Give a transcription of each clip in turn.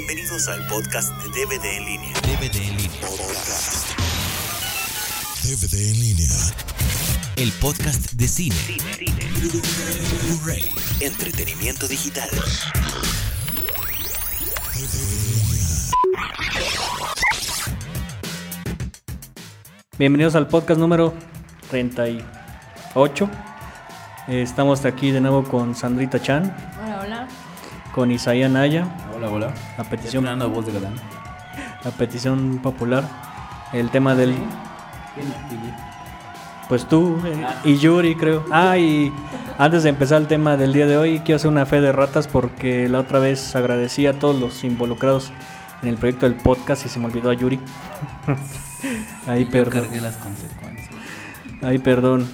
Bienvenidos al podcast de DVD en línea. DVD en línea. DVD en línea. El podcast de cine. Blu-ray. Entretenimiento digital. Bienvenidos al podcast número 38. Eh, Estamos aquí de nuevo con Sandrita Chan, Hola, hola. con Isaías Naya, Hola, hola. a petición, Estrenando voz de galán. a petición popular. El tema del, pues tú eh, y Yuri creo. Ah, y antes de empezar el tema del día de hoy, quiero hacer una fe de ratas porque la otra vez agradecí a todos los involucrados en el proyecto del podcast y se me olvidó a Yuri. Ahí Yo perdón. cargué las consecuencias. Ay, perdón.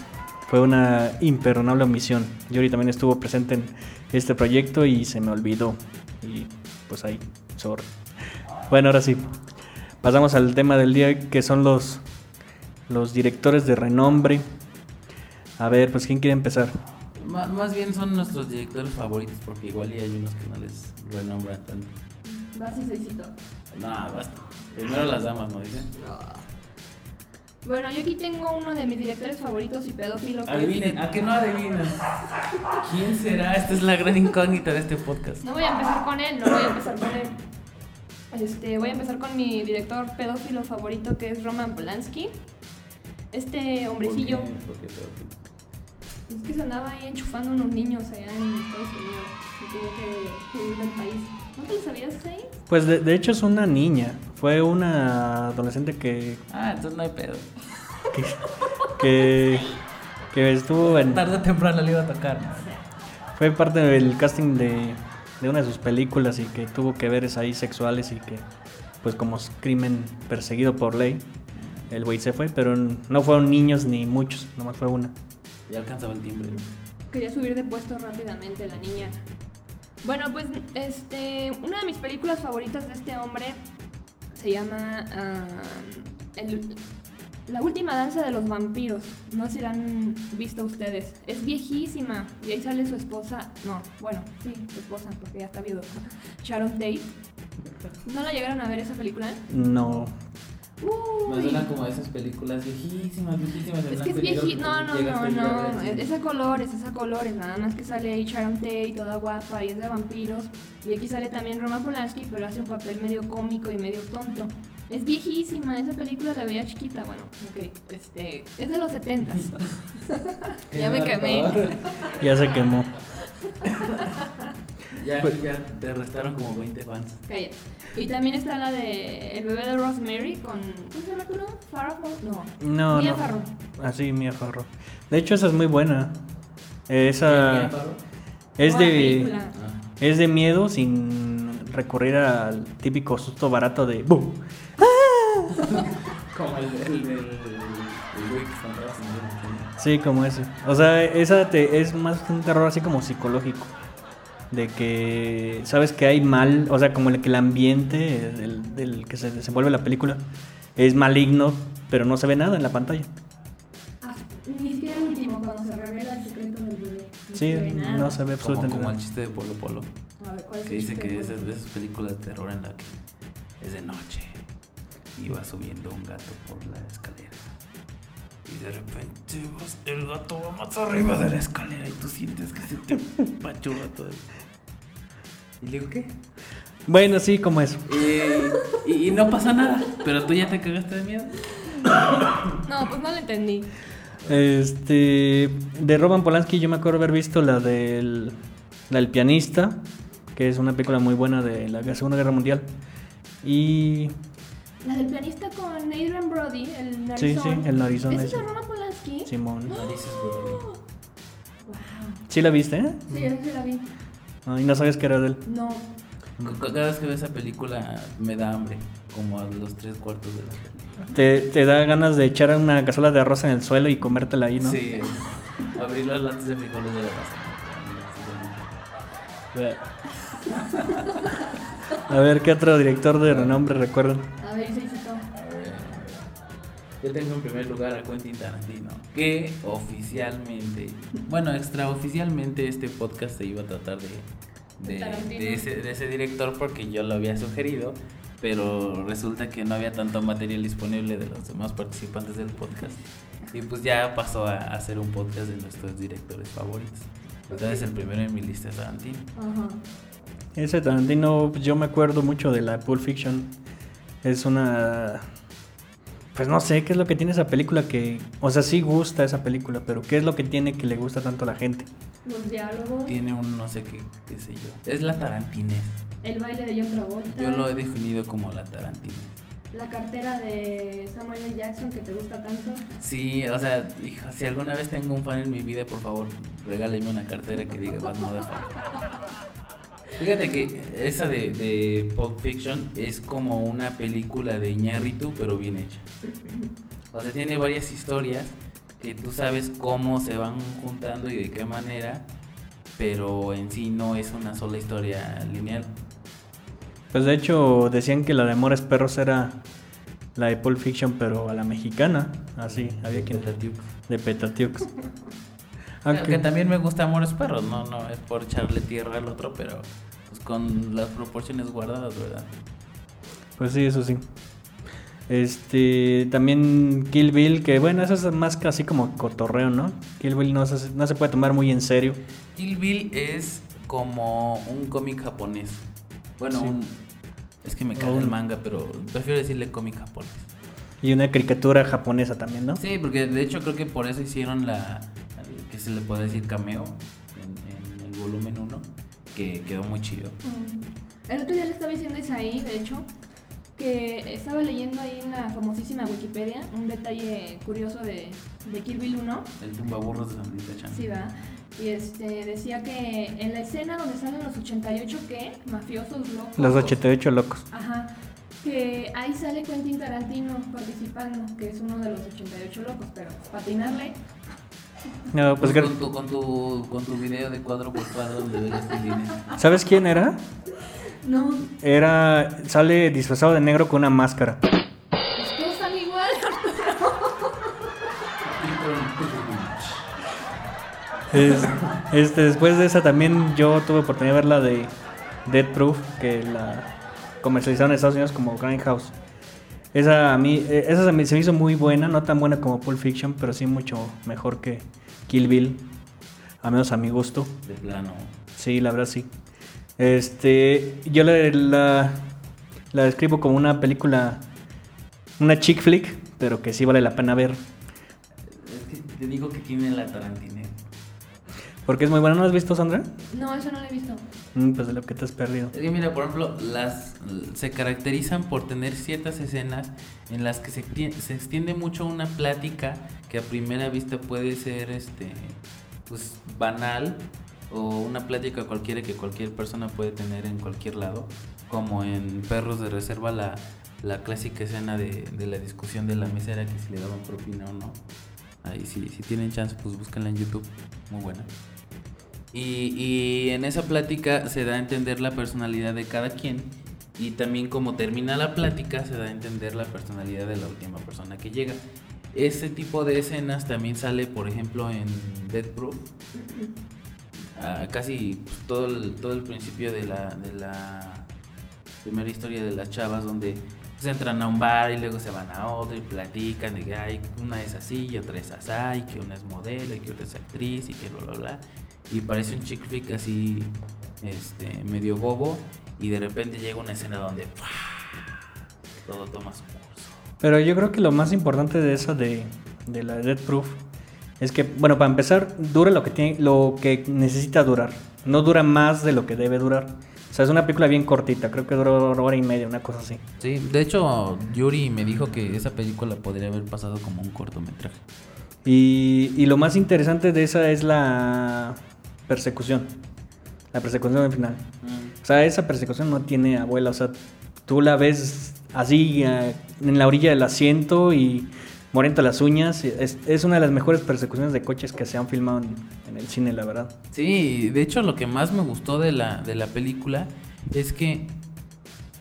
Fue una imperdonable omisión. Yuri también estuvo presente en este proyecto y se me olvidó. Y pues ahí, sorry. Bueno, ahora sí. Pasamos al tema del día que son los, los directores de renombre. A ver, pues ¿quién quiere empezar? Más bien son nuestros directores favoritos porque igual y hay unos que no les renombran tanto. Vas y Seisito. No, basta. Primero las damas, ¿no dicen? Bueno, yo aquí tengo uno de mis directores favoritos y pedófilo. que Adivinen, ¿a qué no adivinan? ¿Quién será? Esta es la gran incógnita de este podcast. No voy a empezar con él, no voy a empezar con él. Este, voy a empezar con mi director pedófilo favorito que es Roman Polanski. Este hombrecillo ¿Por qué? ¿Por qué es que se andaba ahí enchufando unos niños allá en Estados Unidos y tuvo que huir del país. ¿No te lo sabías ahí? Pues de, de hecho es una niña. Fue una adolescente que, Ah, entonces no hay pedo. que, que, que estuvo en, Tarde o temprano le iba a tocar. Fue parte del casting de, de una de sus películas y que tuvo que ver ahí sexuales y que, pues como es crimen perseguido por ley, el güey se fue, pero no fueron niños ni muchos, nomás fue una. Ya alcanzaba el timbre. Quería subir de puesto rápidamente la niña. Bueno, pues este, una de mis películas favoritas de este hombre se llama ah, el- La última danza de los vampiros. No sé si la han visto ustedes. Es viejísima y ahí sale su esposa. No, bueno, sí, su esposa, porque ya está viudo. Sharon Tate. ¿No la llegaron a ver esa película? No, Me Uy. suena como esas películas viejísimas, viejísimas. Es que es viejito. No, no, no, no. Es a colores, es a colores. Nada más que sale ahí Sharon Tate, toda guapa y es de vampiros. Y aquí sale también Roman Polanski, pero hace un papel medio cómico y medio tonto. Es viejísima, esa película la veía chiquita. Bueno, ok, este. Es de los 70 ya me quemé. ya se quemó. Ya, Pues- ya te restaron como 20 fans. Cállate. Y también está la de El bebé de Rosemary con. ¿Cómo se llama tú? Fawcett? No. No, Mia no. Farrow. Así, Mia Farrow. De hecho, esa es muy buena. Esa ¿Mia Farrow? es Buena de. Ah. es de miedo sin recurrir al típico susto barato de ¡Bum! Como el, el, el, el, el güey que cantaba sin nombre. Sí, como ese. O sea, esa te, es más un terror así como psicológico. De que sabes que hay mal, o sea, como el que el ambiente del, del que se desenvuelve la película es maligno, pero no se ve nada en la pantalla. Ah, ni siquiera el último, cuando se revela el secreto del bebé. No Sí, no se ve Como, absolutamente como el nada. chiste de Polo Polo. A ver, ¿cuál es Que el dice chiste? que es de de esas películas de terror en la que es de noche y va subiendo un gato por la escalera. Y de repente vas- el gato va más arriba de la escalera y tú sientes que se te pachurra todo. Y le digo, ¿qué? Bueno, sí, como eso. Y, y- y no pasa nada, pero tú ya te cagaste de miedo. No, pues no lo entendí. Este, de Roman Polanski yo me acuerdo haber visto la del, la del pianista, que es una película muy buena de la Segunda Guerra Mundial. Y La del pianista con Adrian Brody, el sí, narizón. sí, el narizón ¿Ese es de Roman Polanski? Simón. Narices, güey. Wow. ¿Sí la viste, eh? Sí, sí la vi. Ay, no sabes que era de él. No. Cada vez que veo esa película me da hambre, como a los tres cuartos de la película. Te, te da ganas de echar una cazuela de arroz en el suelo y comértela ahí, ¿no? Sí, abrir las latas de frijoles de la A ver, ¿qué otro director de renombre recuerdan? A ver. Yo tengo en primer lugar a Quentin Tarantino, que oficialmente, bueno, extraoficialmente este podcast se iba a tratar de, de, Tarantino. de ese, de ese director porque yo lo había sugerido, pero resulta que no había tanto material disponible de los demás participantes del podcast. Y pues ya pasó a a hacer un podcast de nuestros directores favoritos. Entonces el primero en mi lista es Tarantino. Ajá. Ese Tarantino, yo me acuerdo mucho de la Pulp Fiction. Es una. Pues no sé qué es lo que tiene esa película que. O sea, sí gusta esa película, pero ¿qué es lo que tiene que le gusta tanto a la gente? Los diálogos, Tiene un no sé qué, qué sé yo. Es la Tarantinez. el baile de John Travolta, Yo lo he definido como la Tarantinez. la cartera de Samuel L. Jackson que te gusta tanto. Sí, o sea, hijo, si alguna vez tengo un fan en mi vida, por favor, regáleme una cartera que diga Bad Motherfucker. Fíjate que esa de, de Pulp Fiction es como una película de Iñárritu, pero bien hecha. O sea, tiene varias historias que tú sabes cómo se van juntando y de qué manera, pero en sí no es una sola historia lineal. Pues de hecho decían que la de Amores Perros era la de Pulp Fiction, pero a la mexicana. Así, había quien. Petatiux. De Petatiux. Aunque también me gusta Amores Perros, no, no es por echarle tierra al otro, pero con las proporciones guardadas, ¿verdad? Pues sí, eso sí. Este, también Kill Bill, que bueno, eso es más casi como cotorreo, ¿no? Kill Bill no se, no se puede tomar muy en serio. Kill Bill es como un cómic japonés. Bueno, Sí. un- es que me cae O el un- manga, pero prefiero decirle cómic japonés. Y una caricatura japonesa también, ¿no? Sí, porque de hecho creo que por eso hicieron la, que se le puede decir cameo en, en el volumen 1, que quedó muy chido. El otro día le estaba diciendo a Isaí, de hecho, que estaba leyendo ahí en la famosísima Wikipedia un detalle curioso de, de Kill Bill 1. El tumbaburros de Sandrita Chan. Sí, va. Y este, decía que en la escena donde salen los 88, ¿qué? Mafiosos locos. Los 88 locos. Ajá. Que ahí sale Quentin Tarantino participando, que es uno de los 88 locos, pero patinarle. No, pues, Pues con, tu, con, tu, con tu video de cuadro por cuadro donde el dinero. ¿sabes quién era? No, Era, sale disfrazado de negro con una máscara. todos están igual. Es- este, después de esa también yo tuve oportunidad de ver la de Dead Proof, que la comercializaron en Estados Unidos como Grindhouse. Esa a mí, eh, esa se me, se me hizo muy buena, no tan buena como Pulp Fiction, pero sí mucho mejor que Kill Bill, a menos a mi gusto. De plano. Sí, la verdad sí. Este, yo la, la, la describo como una película, una chick flick, pero que sí vale la pena ver, Es que te digo que tiene la. Porque es muy buena. ¿No la has visto, Sandra? No, eso no lo he visto. Mm, pues de lo que te has perdido. Es que mira, por ejemplo, las se caracterizan por tener ciertas escenas en las que se, tie- se extiende mucho una plática que a primera vista puede ser este pues banal o una plática cualquiera que cualquier persona puede tener en cualquier lado, como en Perros de Reserva la, la clásica escena de, de la discusión de la mesera que si le daban propina o no. Ahí si, si tienen chance, pues búsquenla en YouTube, muy buena. Y, y en esa plática se da a entender la personalidad de cada quien y también como termina la plática se da a entender la personalidad de la última persona que llega. Ese tipo de escenas también sale, por ejemplo, en Dead Proof. Ah, casi todo, el, todo el principio de la, primera historia de las chavas donde pues, entran a un bar y luego se van a otro y platican de que una es así y otra es así, y que una es modelo y que otra es actriz y que bla bla bla. Y parece un chick flick así, este, medio bobo y de repente llega una escena donde todo toma su curso. Pero yo creo que lo más importante de esa de, de la Dead Proof es que, bueno, para empezar, dura lo que tiene, lo que necesita durar. No dura más de lo que debe durar. O sea, es una película bien cortita, creo que duró hora y media, una cosa así. Sí, de hecho Yuri me dijo que esa película podría haber pasado como un cortometraje. Y, y lo más interesante de esa es la persecución. La persecución al final. O sea, esa persecución no tiene abuela. O sea, tú la ves así en la orilla del asiento y moriendo las uñas. Es, es una de las mejores persecuciones de coches que se han filmado en, en el cine, la verdad. Sí, de hecho lo que más me gustó de la, de la película es que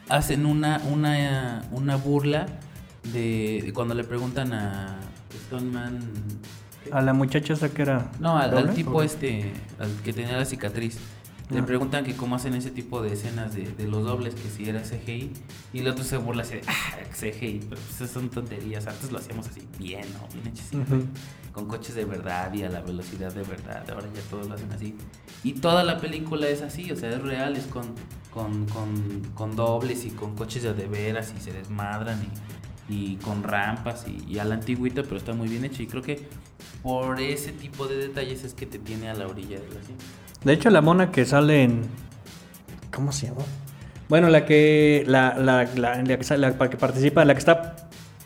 hacen una, una, una burla de, de cuando le preguntan a Stoneman... A la muchacha esa que era. No, al, al tipo ¿o? este, al que tenía la cicatriz. Le Ah. preguntan que cómo hacen ese tipo de escenas de, de los dobles, que si era CGI, y el otro se burla así de, ah, CGI, pero pues esas son tonterías, antes lo hacíamos así bien, ¿no? Bien hechicito, Ujú. con coches de verdad y a la velocidad de verdad, ahora ya todos lo hacen así. Y toda la película es así, o sea, es real, es con, con, con, con dobles y con coches de de veras y se desmadran y, y con rampas y, y a la antigüita, pero está muy bien hecho y creo que por ese tipo de detalles es que te tiene a la orilla de la cinta. De hecho, la mona que sale en. ¿Cómo se llama? Bueno, la que. La, la, la, la que, sale- la que participa, la que está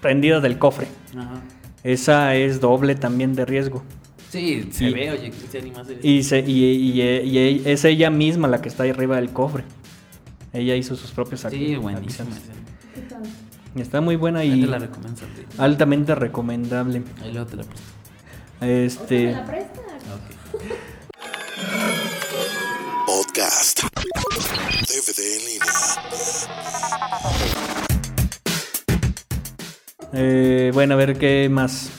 prendida del cofre. Ajá. Esa es doble también de riesgo. Sí, se Y- ve, oye, que se anima a hacer Y, se, y, y- y- y es ella misma la que está ahí arriba del cofre. Ella hizo sus propios Sí, buenísima. acciones. ¿Qué tal? Y Está muy buena y te la altamente recomendable. Ahí luego te la presto. O sea, ¿me Este. la. Podcast. DVD en línea. eh, bueno, a ver qué más.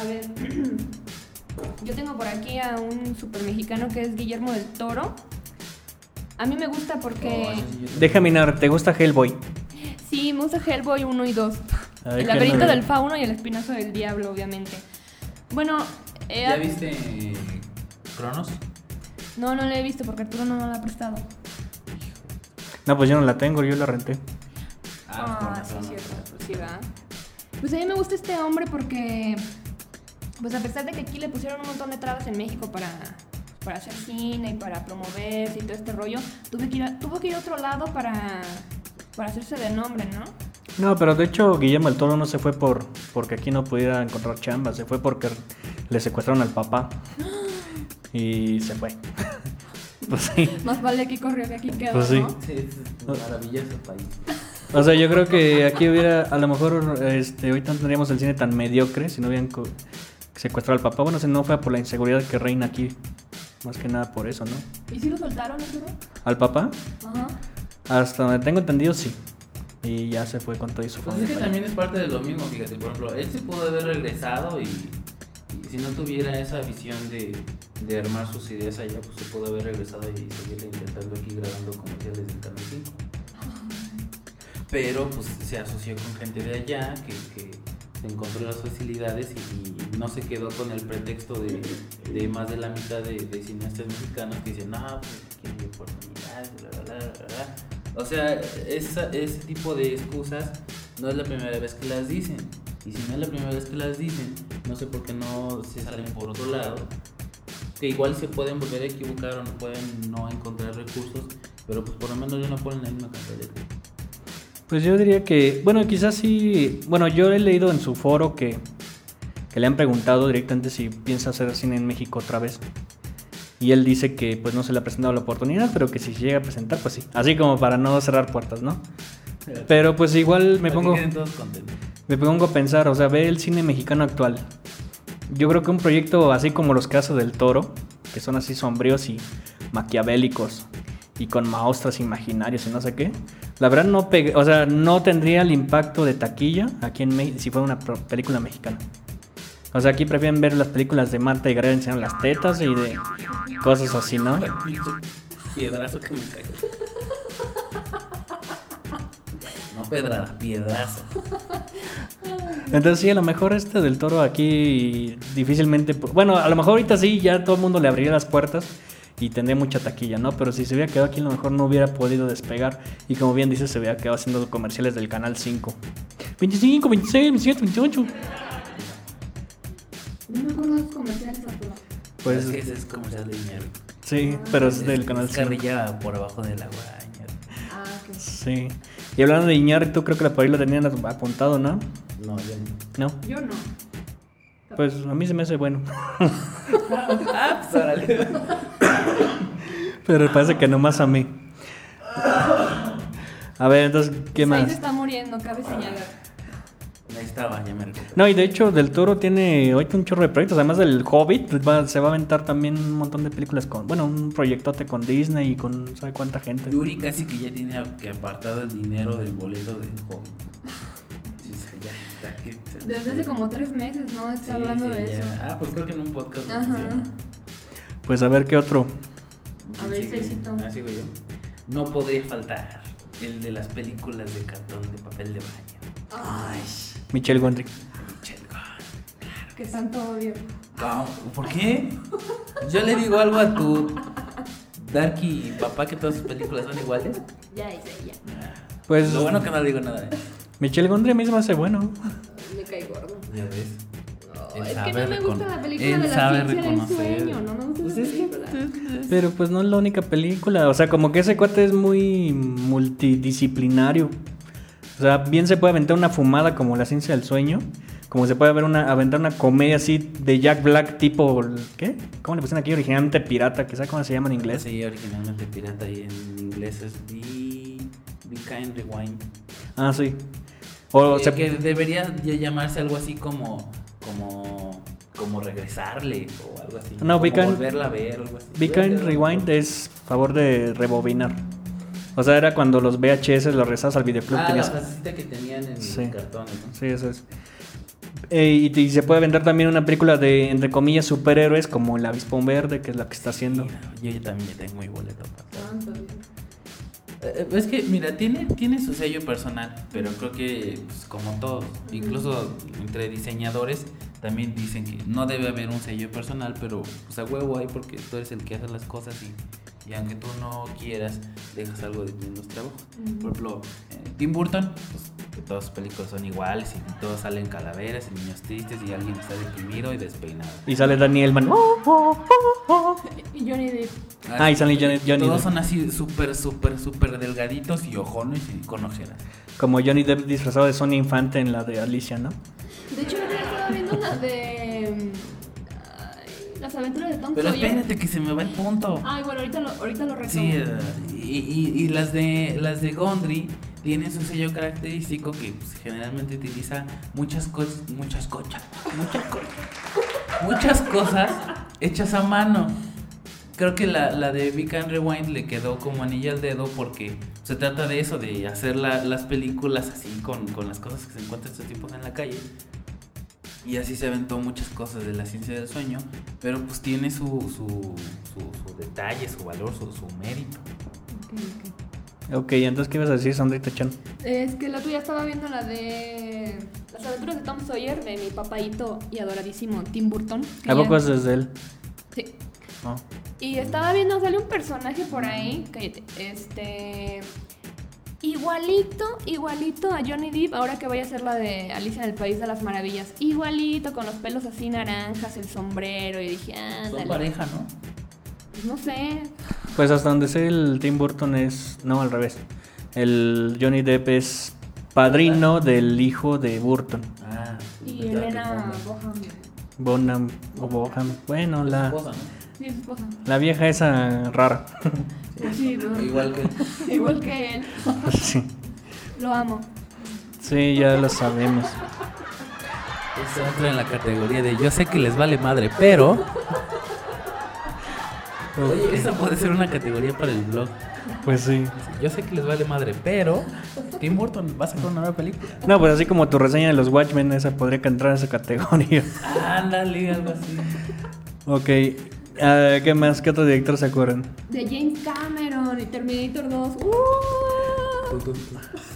A ver, yo tengo por aquí a un super mexicano que es Guillermo del Toro. A mí me gusta porque... Déjame mirar, ¿te gusta Hellboy? Sí, me gusta Hellboy 1 y 2. A ver, el ¿qué laberinto no- del fauno y el espinazo del diablo, obviamente. Bueno, eh, ¿Ya viste Cronos? no, no la he visto porque Arturo no me la ha prestado. No, pues yo no la tengo, yo la renté. Ah, sí, cierto. Sí, ¿verdad? Pues a mí me gusta este hombre porque, pues a pesar de que aquí le pusieron un montón de trabas en México para, para hacer cine y para promoverse y todo este rollo, tuve que ir a- tuvo que ir a otro lado para, para hacerse de nombre, ¿no? No, pero de hecho Guillermo el Toro no se fue por porque aquí no pudiera encontrar chamba, se fue porque le secuestraron al papá. Y se fue. pues sí. Más vale que corrió que aquí quedó, Pues sí. ¿no? Sí, es un maravilloso país. O sea, yo creo que aquí hubiera, a lo mejor, este, ahorita no tendríamos el cine tan mediocre si no hubieran secuestrado al papá. Bueno, si no fue por la inseguridad que reina aquí. Más que nada por eso, ¿no? ¿Y si lo soltaron, Arturo? Al papá, Ajá. hasta donde tengo entendido, sí. Y ya se fue con todo y su Pues es que también es parte de lo mismo, fíjate, por ejemplo, él se pudo haber regresado y, y si no tuviera esa visión de, de armar sus ideas allá, pues se pudo haber regresado y seguir intentando aquí grabando comerciales del Canal 5. Pero pues se asoció con gente de allá que, que encontró las facilidades y, y no se quedó con el pretexto de, de más de la mitad de, de cineastas mexicanos que dicen, no, pues aquí hay oportunidades, bla, bla, bla, bla". O sea, esa- ese tipo de excusas no es la primera vez que las dicen. Y si no es la primera vez que las dicen, no sé por qué no se salen por otro lado. Que igual se pueden volver a equivocar o no pueden no encontrar recursos, pero pues por lo menos ya no ponen la misma cartelera. Pues yo diría que, bueno, quizás sí. Bueno, yo he leído en su foro que, que le han preguntado directamente si piensa hacer cine en México otra vez. Y él dice que pues no se le ha presentado la oportunidad, pero que si se llega a presentar, pues sí. Así como para no cerrar puertas, ¿no? Pero pues igual me pongo, me pongo a pensar, o sea, ve el cine mexicano actual. Yo creo que un proyecto así como los hace del Toro, que son así sombríos y maquiavélicos y con maostras imaginarios y no sé qué, la verdad no pegue- o sea, no tendría el impacto de taquilla aquí en México si fuera una película mexicana. O sea, aquí prefieren ver las películas de Marta y Gareda enseñando las tetas y de cosas así, ¿no? Piedrazo que me cae. No pedrada, piedrazo. Entonces sí, a lo mejor este del toro aquí difícilmente... Bueno, a lo mejor ahorita sí, ya todo el mundo le abriría las puertas y tendría mucha taquilla, ¿no? Pero si se hubiera quedado aquí a lo mejor no hubiera podido despegar y como bien dices, se hubiera quedado haciendo comerciales del Canal 5. 25, 26, 27, 28. No me acuerdo de los comerciales, Arturo. Pues es que ese es comercial de dinero. sí, pero es del Canal Es 5. carrilla por abajo del agua. ñero. Ah, ok. Sí. Y hablando de Iñárritu, creo que por ahí lo tenían apuntado, ¿no? No, yo no. No. Yo no. Pues a mí se me hace bueno. Ah, pues órale. Pero parece que nomás a mí. A ver, entonces, ¿qué Pues Ahí más? se está muriendo, cabe señalar. Ahí estaba, ya me recuperé. No, y de hecho, Del Toro tiene ahorita un chorro de proyectos. Además del Hobbit, va- se va a aventar también un montón de películas con. Bueno, un proyectote con Disney y con. ¿Sabe cuánta gente? Yuri casi que ya tiene que apartado el dinero del boleto del que- Desde hace como tres meses, ¿no? Está Sí, hablando sí, de ya. eso. Ah, pues creo que en un podcast. Ajá. Pues a ver qué otro. A ver. Cecito. Ah, sigo yo. No podría faltar el de las películas de cartón de papel de baño. Ay, Michelle Gondry. Michelle Gondry. que tanto odio. ¿Cómo? ¿Por qué? Yo le digo algo a tu Darky papá que todas sus películas son iguales. Ya hice, ya. Pues Lo bueno que no le digo nada. ¿eh? Michelle Gondry a mí se me hace bueno. Me cae gordo. Ya ves. No, es que no me gusta la película él de la sabe ciencia del reconocer. sueño. No me gusta Pues es que-. Pero pues no es la única película. O sea, como que ese cuate es muy multidisciplinario. O sea, bien se puede aventar una fumada como La ciencia del sueño. Como se puede ver una, aventar una comedia así de Jack Black tipo... ¿Qué? ¿Cómo le pusieron aquí? Originalmente pirata. ¿Qué sabe cómo se llama en inglés? Sí, originalmente pirata y en inglés es Be, Be Kind Rewind. Ah, sí. O Eh, se- que debería llamarse algo así como como como regresarle o algo así. No, Be Kind- volverla a ver o algo así. Be Kind Rewind es favor de rebobinar. O sea, era cuando los VHS los rezabas al videoclub. Ah, la tenías... frasecita que tenían en Sí. los cartones, ¿no? Sí, eso es. Eh, y, y se puede vender también una película de, entre comillas, superhéroes como El Avispón Verde, que es la que está haciendo. Mira, yo también tengo mi boleto bien. Eh, Es que, mira, tiene, tiene su sello personal, pero creo que, pues, como todos, incluso entre diseñadores, también dicen que no debe haber un sello personal, pero pues a huevo hay porque tú eres el que hace las cosas y, y aunque tú no quieras, dejas algo de ti en los trabajos. Por ejemplo, eh, Tim Burton, pues que todas sus películas son iguales y todos salen calaveras y niños tristes y alguien está deprimido y despeinado. Y sale Daniel Man. Y Johnny Depp. Ah, y sale Johnny- Johnny Todos Depp. son así súper, súper, súper delgaditos y ojones y con ojeras. Como Johnny Depp disfrazado de Sonny Infante en la de Alicia, ¿no? De hecho, yo estaba viendo la de. Las aventuras de Tom Pero Sawyer. espérate que se me va el punto. Ay, bueno, ahorita lo, ahorita lo retomo. Sí, eh, y, y- y las de las de Gondry tienen su sello característico que pues, generalmente utiliza muchas cosas, muchas cosas, muchas cosas, muchas cosas hechas a mano. Creo que la, la de Big and Rewind le quedó como anilla al dedo porque se trata de eso, de hacer la- las películas así con, con las cosas que se encuentran estos tipos en la calle. Y así se aventó muchas cosas de la ciencia del sueño, pero pues tiene su, su, su, su detalle, su valor, su, su mérito. Ok, entonces, ¿qué ibas a decir, Sandrita Chan? Es que la tuya estaba viendo la de. Las aventuras de Tom Sawyer de mi papaito y adoradísimo Tim Burton. ¿A poco es desde él? Sí. No. Y estaba viendo, sale un personaje por ahí, cállate, este... Igualito, igualito a Johnny Depp, ahora que vaya a ser la de Alicia en el País de las Maravillas. Igualito, con los pelos así naranjas, el sombrero, y dije, ah, Son pareja, ¿no? no sé. Pues hasta donde sé, el Tim Burton es. No, al revés. El Johnny Depp es padrino del hijo de Burton. Ah, Y ponga. Boham. Bonham o Boham. Bueno, la, Esposa, ¿no? Sí, esposa. la vieja esa rara. Sí, ¿no? Igual que. Igual que él. sí. Lo amo. sí, ya lo sabemos. Esto entra en la categoría de yo sé que les vale madre, pero. Oye, esa puede ser una categoría para el blog. Pues sí. Yo sé que les vale madre, pero. Tim Burton va a sacar una nueva película. No, pues así como tu reseña de los Watchmen, esa podría entrar en esa categoría. Ándale, algo así. ok. ¿Qué más? ¿Qué otro director se acuerdan? De James Cameron y Terminator 2. ¡Uh!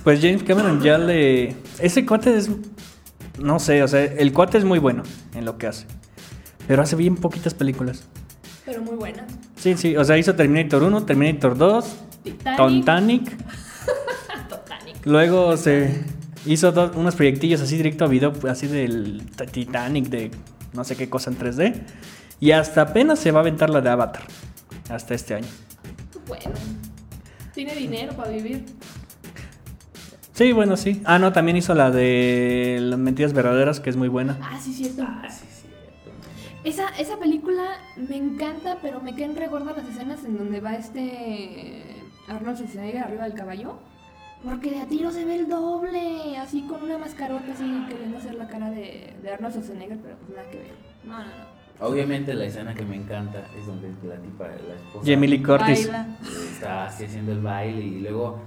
Pues James Cameron ya le. Ese cuate es. No sé, o sea, el cuate es muy bueno en lo que hace. Pero hace bien poquitas películas. Pero muy buena. Sí, sí, o sea, hizo Terminator 1, Terminator 2, Titanic. Titanic. Luego se hizo dos- unos proyectillos así directo a video, así del Titanic, de no sé qué cosa en 3D. Y hasta apenas se va a aventar la de Avatar. Hasta este año. Bueno. Tiene dinero para vivir. Sí, bueno, sí. Ah, no, también hizo la de Las Mentiras Verdaderas, que es muy buena. Ah, sí, cierto. Ah, sí, sí. Esa, esa película me encanta, pero me quedan regordas las escenas en donde va este Arnold Schwarzenegger arriba del caballo. Porque de a tiro se ve el doble, así con una mascarota así queriendo hacer la cara de, de Arnold Schwarzenegger, pero pues nada que ver. No, no, no. Obviamente la escena que me encanta es donde la tipa, la esposa, Jamie Lee Curtis. Baila. está así haciendo el baile y luego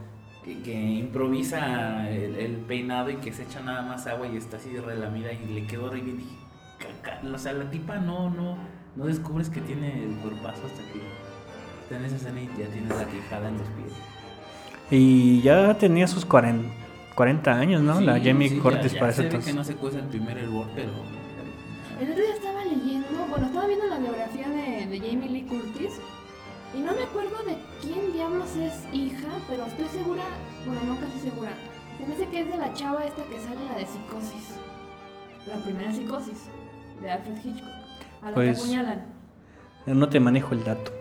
que, que improvisa el, el peinado y que se echa nada más agua y está así relamida y le quedó horrible y dije, "Caca", o sea, la tipa no, no, no descubres que tiene el cuerpazo hasta que En esa escena y ya tienes la quijada en los pies. Y ya tenía sus 40, 40 años, ¿no? la Sí, Jamie sí, ya- Curtis ya para se ese ve entonces. que no se cuesta el primer hervor, pero... El otro día estaba leyendo, bueno, estaba viendo la biografía de, de Jamie Lee Curtis y no me acuerdo de quién diablos es hija, pero estoy segura, bueno, no casi segura. Se me hace que es de la chava esta que sale la de Psicosis. La primera Psicosis, de Alfred Hitchcock. A la Pues- que apuñalan. No te manejo el dato.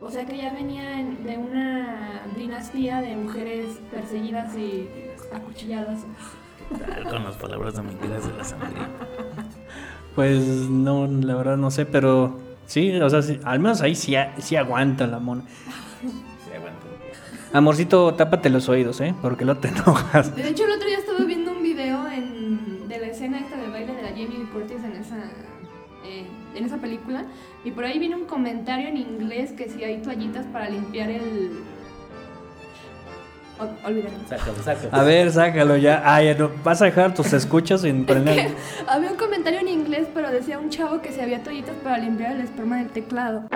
O sea que ya venía en- de una dinastía de mujeres perseguidas y acuchilladas. Con las palabras de mentiras de la sangre. Pues no, la verdad no sé, pero sí, o sea, sí, al menos ahí sí, sí aguanta la mona. Se aguantó. Amorcito, tápate los oídos, ¿eh? Porque no te enojas. De hecho, el otro día estuve viendo un video en- de la escena esta de baile de la Jamie Curtis en esa, eh, en esa película. Y por ahí viene un comentario en inglés que si hay toallitas para limpiar el... Ol- Olvídalo. Sácalo, sácalo. A ver, sácalo ya. Ay, no, vas a dejar tus escuchas en con el- Había un comentario en inglés, pero decía un chavo que si había toallitas para limpiar el esperma del teclado.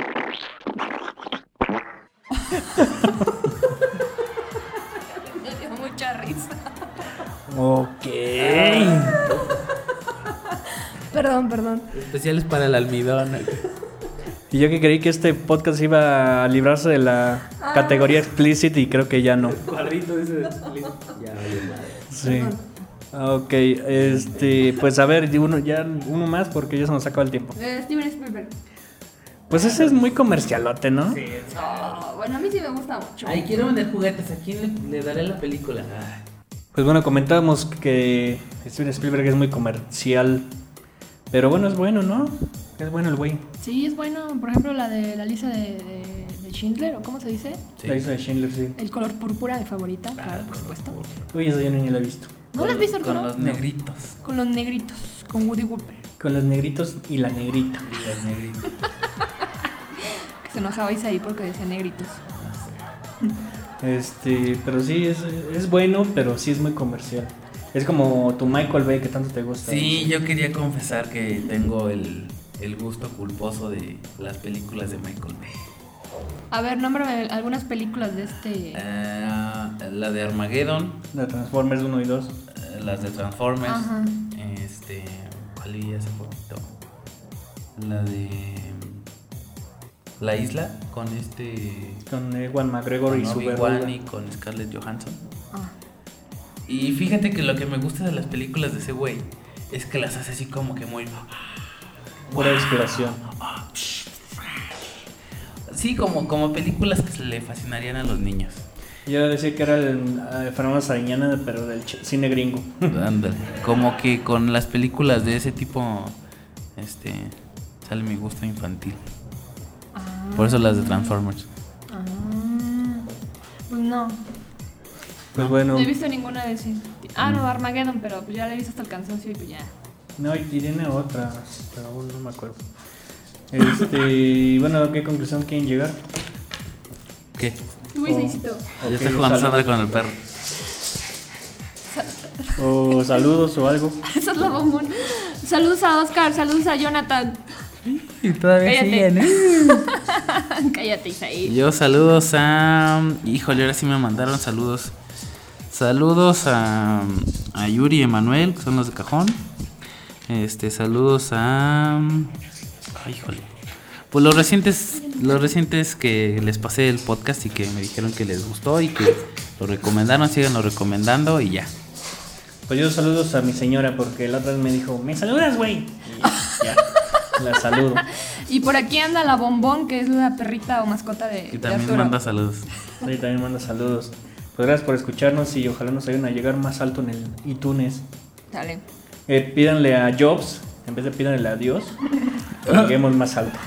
Me dio mucha risa. Ok. Perdón, perdón. Especiales para el almidón. Y yo que creí que este podcast iba a librarse de la categoría explicit y creo que ya no. Cuadrito ese. Ya. Sí. Ok, este, pues a ver, uno, ya uno más porque ya se nos acaba el tiempo. Eh, Steven Spielberg. Pues ese es muy comercialote, ¿no? Oh, bueno, a mí sí me gusta mucho. Ay, quiero vender juguetes. ¿A quién le, le daré la película? Ay, Pues bueno, comentábamos que Steven Spielberg es muy comercial. Pero bueno, es bueno, ¿no? Es bueno el güey. Sí, es bueno. Por ejemplo, la de la lista de, de, de Schindler, ¿o cómo se dice? sí. La hizo de Schindler, sí. El color púrpura, mi favorita, claro, por supuesto. Uy, eso yo ni la he visto. ¿No la has visto el Con color? los negritos. Con los negritos, con Woody Whooper. Con los negritos y la negrita. Y los negritos. Que se enojaba Isaí porque decía negritos. Este, pero sí, es, es bueno, pero sí es muy comercial. Es como tu Michael Bay que tanto te gusta. Sí, yo quería confesar que tengo el, el gusto culposo de las películas de Michael Bay. A ver, nómbrame algunas películas de este. Eh, la de Armageddon, De Transformers 1 y 2. eh, las de Transformers. Ajá. Este. ¿Cuál vi hace poquito? La de. La isla con este. Con Ewan McGregor y con su y con Scarlett Johansson. Ah. Y fíjate que lo que me gusta de las películas de ese güey es que las hace así como que muy. Pura inspiración. Sí, como, como películas que se le fascinarían a los niños. Yo iba a decir que era el eh, Fernando Sariñana, pero del cine gringo. Ándale. Como que con las películas de ese tipo, este, sale mi gusto infantil. Ah. Por eso las de Transformers. Ah. Pues no. Pues bueno. No he visto ninguna de esas. Ah, no, Armageddon, pero pues ya la he visto hasta el cansancio y pues ya. No, y tiene otras, pero aún no me acuerdo. Este, y bueno, ¿a qué conclusión quieren llegar? ¿Qué? Oh. Isaícito. Ya está jugando. Sandra con el perro. O saludos o algo. Esa es la bombón. Saludos a Oscar, saludos a Jonathan. Y todavía Cállate. ¿eh? Cállate, Isaí. Yo saludos a. Híjole, ahora sí me mandaron saludos. Saludos a, a Yuri y Emanuel, que son los de cajón. Este, saludos a. Ay, híjole. Pues los recientes, los recientes que les pasé el podcast y que me dijeron que les gustó y que lo recomendaron, síganlo recomendando y ya. Pues yo saludos a mi señora porque la otra vez me dijo, ¿me saludas, güey? Y ya, la saludo. Y por aquí anda la bombón, que es la perrita o mascota de, Y también manda saludos. Sí, también manda saludos. Pues gracias por escucharnos y ojalá nos ayuden a llegar más alto en el iTunes. Dale. Eh, pídanle a Jobs, en vez de pídanle a Dios, lleguemos más alto.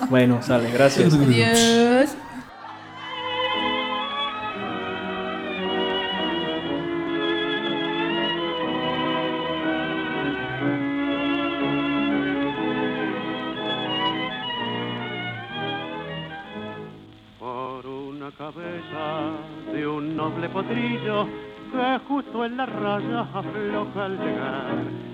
bueno, sale, gracias. Adiós. por una cabeza de un noble potrillo que justo en la raya afloja al llegar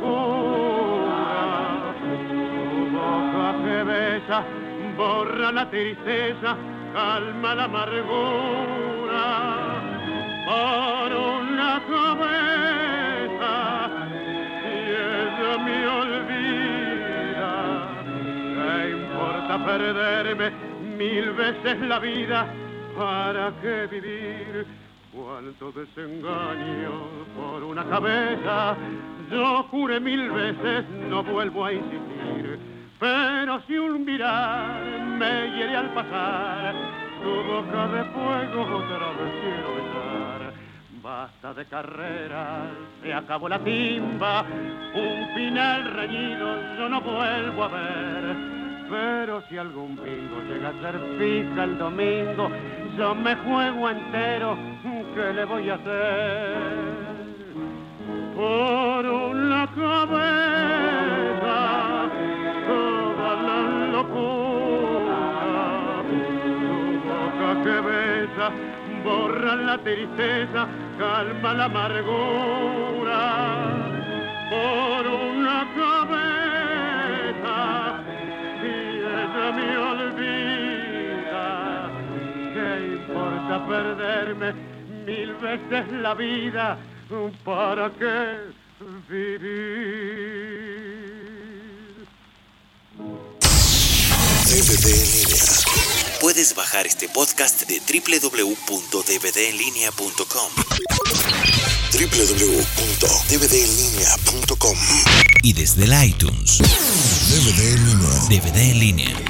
las locuras tu boca que besa borra la tristeza, calma la amargura. Por una cabeza, si ella me olvida, ¿qué importa perderme mil veces la vida? ¿Para qué vivir? Cuánto desengaño por una cabeza, yo juré mil veces, no vuelvo a insistir. Pero si un mirar me hiere al pasar, tu boca de fuego otra vez quiero besar. Basta de carreras, se acabó la timba, un final reñido yo no vuelvo a ver. Pero si algún bingo llega a ser fija el domingo, yo me juego entero, ¿qué le voy a hacer? Por una cabeza toda la locura. Tu boca que besa, borra la tristeza, calma la amargura. Por una cabeza, si ella me olvida, ¿qué importa perderme mil veces la vida? ¿Para qué vivir? DVD en línea. Puedes bajar este podcast de www.dvdenlinea.com www.dvdenlinea.com y desde el iTunes. DVD en línea. DVD en línea.